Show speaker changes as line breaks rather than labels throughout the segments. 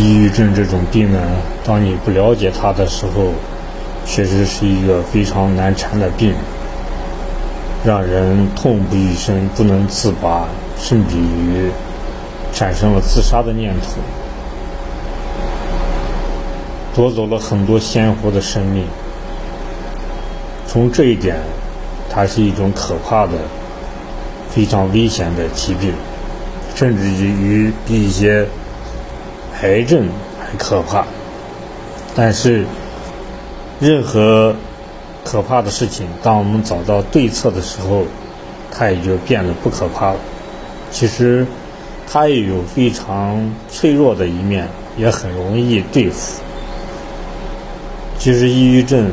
抑郁症这种病呢，当你不了解它的时候，确实是一个非常难缠的病，让人痛不欲生，不能自拔，甚至于产生了自杀的念头，夺走了很多鲜活的生命。从这一点，它是一种可怕的、非常危险的疾病，甚至于比一些癌症还可怕。但是，任何可怕的事情，当我们找到对策的时候，它也就变得不可怕了。其实，它也有非常脆弱的一面，也很容易对付。其实，抑郁症。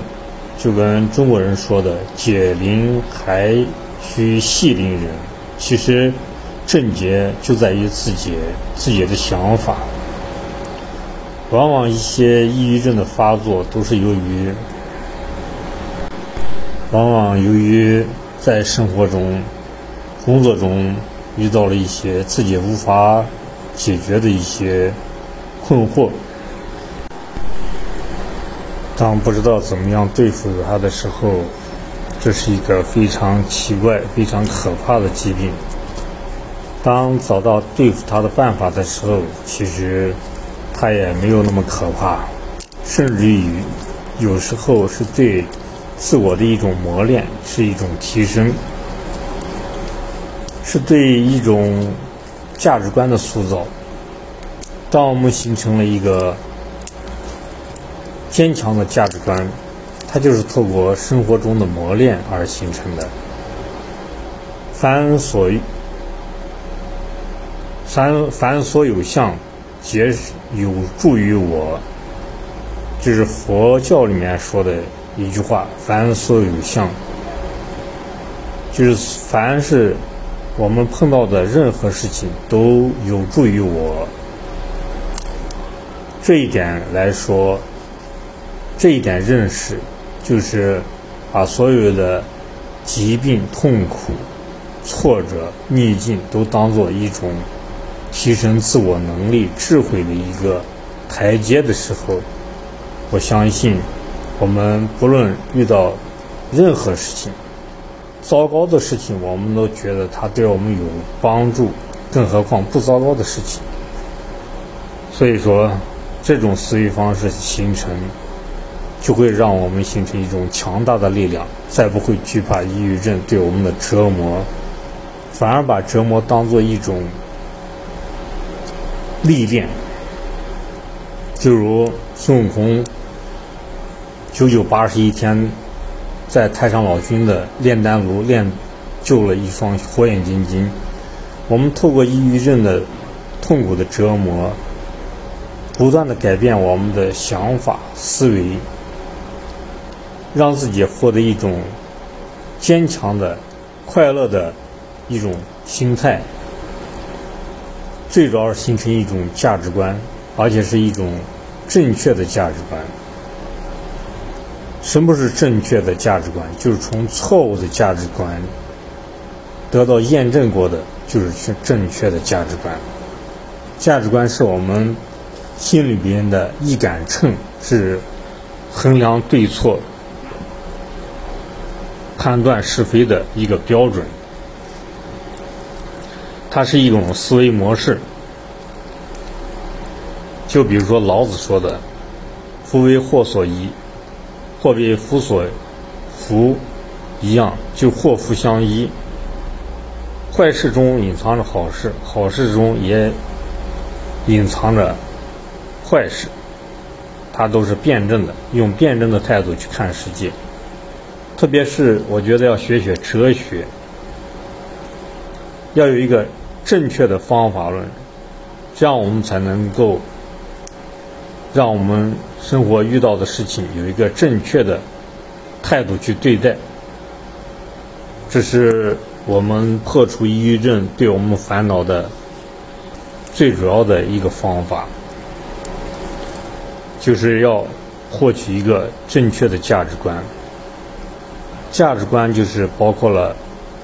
就跟中国人说的“解铃还需系铃人”，其实症结就在于自己自己的想法。往往一些抑郁症的发作都是由于，往往由于在生活中、工作中遇到了一些自己无法解决的一些困惑。当不知道怎么样对付他的时候，这是一个非常奇怪、非常可怕的疾病。当找到对付他的办法的时候，其实它也没有那么可怕，甚至于有时候是对自我的一种磨练，是一种提升，是对一种价值观的塑造。当我们形成了一个。坚强的价值观，它就是透过生活中的磨练而形成的。凡所凡凡所有相，皆有助于我。就是佛教里面说的一句话：凡所有相，就是凡是我们碰到的任何事情都有助于我。这一点来说。这一点认识，就是把所有的疾病、痛苦、挫折、逆境都当做一种提升自我能力、智慧的一个台阶的时候，我相信我们不论遇到任何事情，糟糕的事情，我们都觉得它对我们有帮助，更何况不糟糕的事情。所以说，这种思维方式形成。就会让我们形成一种强大的力量，再不会惧怕抑郁症对我们的折磨，反而把折磨当做一种历练。就如孙悟空九九八十一天在太上老君的炼丹炉炼就了一双火眼金睛，我们透过抑郁症的痛苦的折磨，不断的改变我们的想法思维。让自己获得一种坚强的、快乐的一种心态，最主要形成一种价值观，而且是一种正确的价值观。什么是正确的价值观？就是从错误的价值观得到验证过的，就是正确的价值观。价值观是我们心里边的一杆秤，是衡量对错。判断是非的一个标准，它是一种思维模式。就比如说老子说的“夫为祸所依，祸为福所伏”一样，就祸福相依。坏事中隐藏着好事，好事中也隐藏着坏事，它都是辩证的，用辩证的态度去看世界。特别是我觉得要学学哲学，要有一个正确的方法论，这样我们才能够让我们生活遇到的事情有一个正确的态度去对待。这是我们破除抑郁症对我们烦恼的最主要的一个方法，就是要获取一个正确的价值观。价值观就是包括了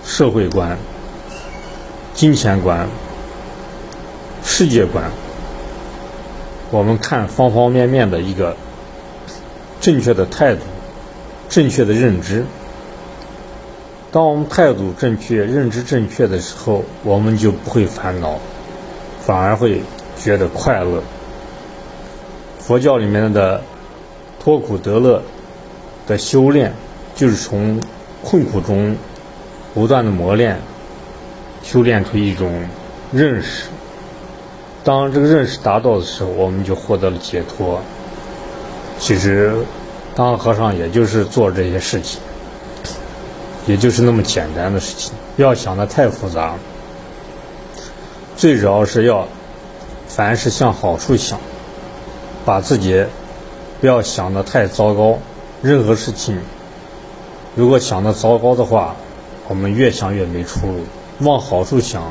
社会观、金钱观、世界观，我们看方方面面的一个正确的态度、正确的认知。当我们态度正确、认知正确的时候，我们就不会烦恼，反而会觉得快乐。佛教里面的脱苦得乐的修炼，就是从困苦中不断的磨练，修炼出一种认识。当这个认识达到的时候，我们就获得了解脱。其实，当和尚也就是做这些事情，也就是那么简单的事情，不要想的太复杂。最主要是要凡事向好处想，把自己不要想的太糟糕。任何事情，如果想的糟糕的话，我们越想越没出路；往好处想，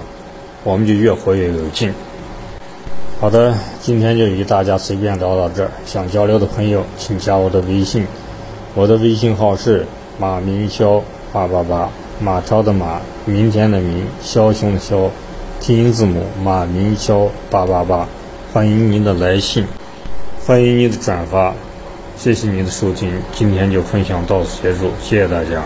我们就越活越有劲。好的，今天就与大家随便聊到这儿。想交流的朋友，请加我的微信，我的微信号是马明霄八八八，马超的马，明天的明，枭雄的枭，拼音字母马明霄八八八。欢迎您的来信，欢迎您的转发，谢谢您的收听，今天就分享到此结束，谢谢大家。